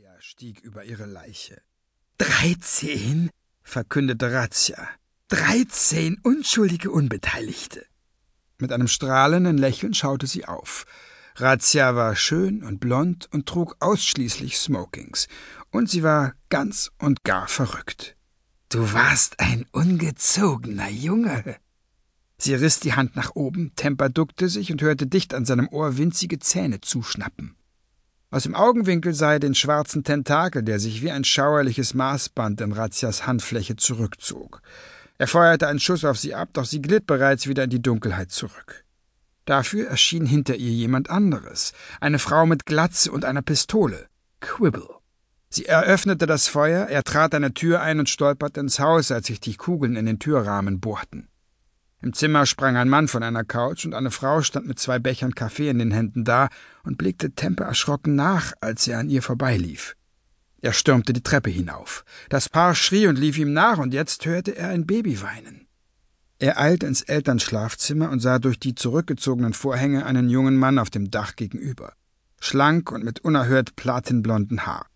Razzia stieg über ihre Leiche. Dreizehn, verkündete Razzia. Dreizehn unschuldige Unbeteiligte. Mit einem strahlenden Lächeln schaute sie auf. Razzia war schön und blond und trug ausschließlich Smokings, und sie war ganz und gar verrückt. Du warst ein ungezogener Junge. Sie riss die Hand nach oben, Temper duckte sich und hörte dicht an seinem Ohr winzige Zähne zuschnappen. Aus dem Augenwinkel sah er den schwarzen Tentakel, der sich wie ein schauerliches Maßband in Razzias Handfläche zurückzog. Er feuerte einen Schuss auf sie ab, doch sie glitt bereits wieder in die Dunkelheit zurück. Dafür erschien hinter ihr jemand anderes, eine Frau mit Glatze und einer Pistole, Quibble. Sie eröffnete das Feuer, er trat eine Tür ein und stolperte ins Haus, als sich die Kugeln in den Türrahmen bohrten. Im Zimmer sprang ein Mann von einer Couch und eine Frau stand mit zwei Bechern Kaffee in den Händen da und blickte Temper erschrocken nach, als er an ihr vorbeilief. Er stürmte die Treppe hinauf. Das Paar schrie und lief ihm nach, und jetzt hörte er ein Baby weinen. Er eilte ins Elternschlafzimmer und sah durch die zurückgezogenen Vorhänge einen jungen Mann auf dem Dach gegenüber, schlank und mit unerhört platinblonden Haar.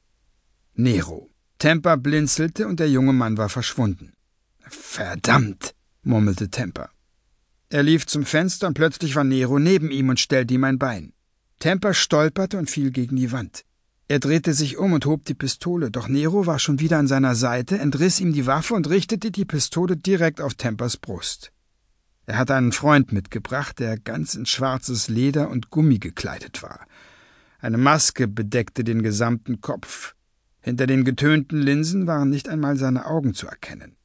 Nero. Temper blinzelte und der junge Mann war verschwunden. Verdammt, murmelte Temper. Er lief zum Fenster und plötzlich war Nero neben ihm und stellte ihm ein Bein. Temper stolperte und fiel gegen die Wand. Er drehte sich um und hob die Pistole, doch Nero war schon wieder an seiner Seite, entriss ihm die Waffe und richtete die Pistole direkt auf Tempers Brust. Er hatte einen Freund mitgebracht, der ganz in schwarzes Leder und Gummi gekleidet war. Eine Maske bedeckte den gesamten Kopf. Hinter den getönten Linsen waren nicht einmal seine Augen zu erkennen.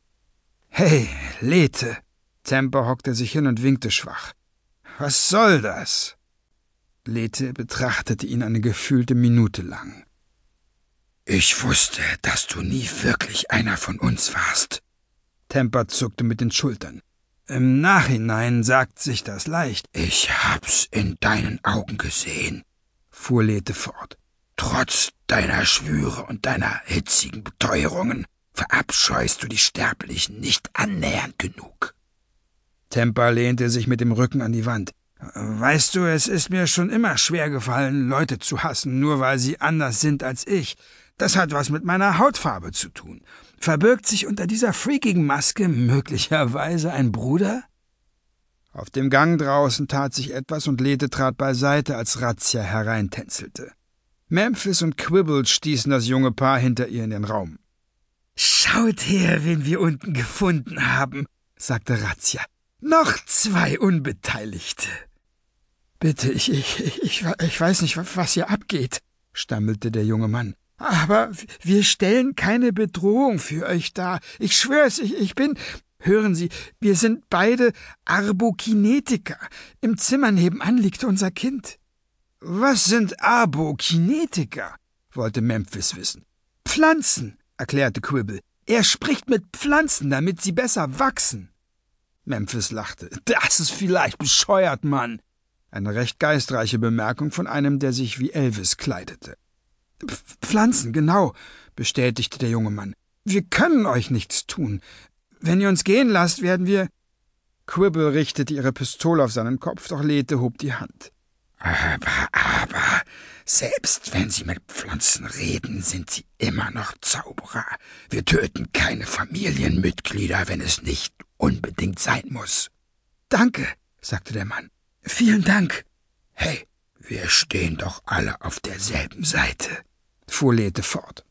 Hey, Lethe! Temper hockte sich hin und winkte schwach. Was soll das? Lethe betrachtete ihn eine gefühlte Minute lang. Ich wusste, dass du nie wirklich einer von uns warst. Temper zuckte mit den Schultern. Im Nachhinein sagt sich das leicht. Ich hab's in deinen Augen gesehen, fuhr Lethe fort. Trotz deiner Schwüre und deiner hitzigen Beteuerungen verabscheust du die Sterblichen nicht annähernd genug. Temper lehnte sich mit dem Rücken an die Wand. Weißt du, es ist mir schon immer schwer gefallen, Leute zu hassen, nur weil sie anders sind als ich. Das hat was mit meiner Hautfarbe zu tun. Verbirgt sich unter dieser freakigen Maske möglicherweise ein Bruder? Auf dem Gang draußen tat sich etwas und Lethe trat beiseite, als Razzia hereintänzelte. Memphis und Quibble stießen das junge Paar hinter ihr in den Raum. Schaut her, wen wir unten gefunden haben, sagte Razzia. Noch zwei Unbeteiligte. Bitte, ich, ich, ich, ich weiß nicht, was hier abgeht, stammelte der junge Mann. Aber wir stellen keine Bedrohung für euch dar. Ich schwör's, ich, ich bin. Hören Sie, wir sind beide Arbokinetiker. Im Zimmer nebenan liegt unser Kind. Was sind Arbokinetiker? wollte Memphis wissen. Pflanzen, erklärte Quibble. Er spricht mit Pflanzen, damit sie besser wachsen. Memphis lachte. Das ist vielleicht bescheuert, Mann. Eine recht geistreiche Bemerkung von einem, der sich wie Elvis kleidete. Pflanzen, genau, bestätigte der junge Mann. Wir können euch nichts tun. Wenn ihr uns gehen lasst, werden wir. Quibble richtete ihre Pistole auf seinen Kopf, doch Lethe hob die Hand. Aber, aber, selbst wenn sie mit Pflanzen reden, sind sie immer noch Zauberer. Wir töten keine Familienmitglieder, wenn es nicht unbedingt sein muss. Danke, sagte der Mann. Vielen Dank. Hey, wir stehen doch alle auf derselben Seite, fuhr Lethe fort.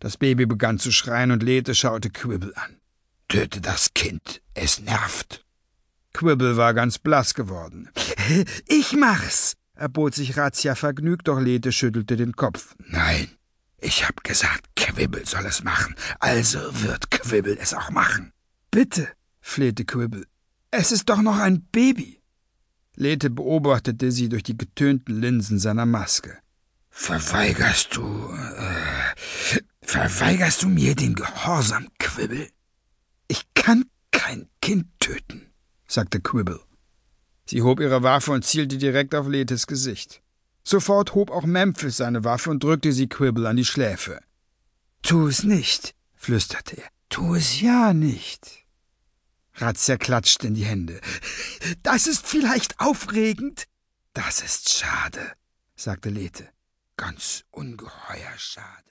Das Baby begann zu schreien und Lethe schaute Quibble an. Töte das Kind, es nervt. Quibble war ganz blass geworden. Ich mach's, erbot sich Razzia vergnügt, doch Lethe schüttelte den Kopf. Nein, ich hab gesagt, Quibble soll es machen, also wird Quibble es auch machen. Bitte, flehte Quibble. Es ist doch noch ein Baby. Lethe beobachtete sie durch die getönten Linsen seiner Maske. Verweigerst du. Äh, verweigerst du mir den Gehorsam, Quibble? Ich kann kein Kind töten, sagte Quibble. Sie hob ihre Waffe und zielte direkt auf Lethes Gesicht. Sofort hob auch Memphis seine Waffe und drückte sie Quibble an die Schläfe. Tu es nicht, flüsterte er. Tu es ja nicht. Razzia klatschte in die Hände. Das ist vielleicht aufregend. Das ist schade, sagte Lethe. Ganz ungeheuer schade.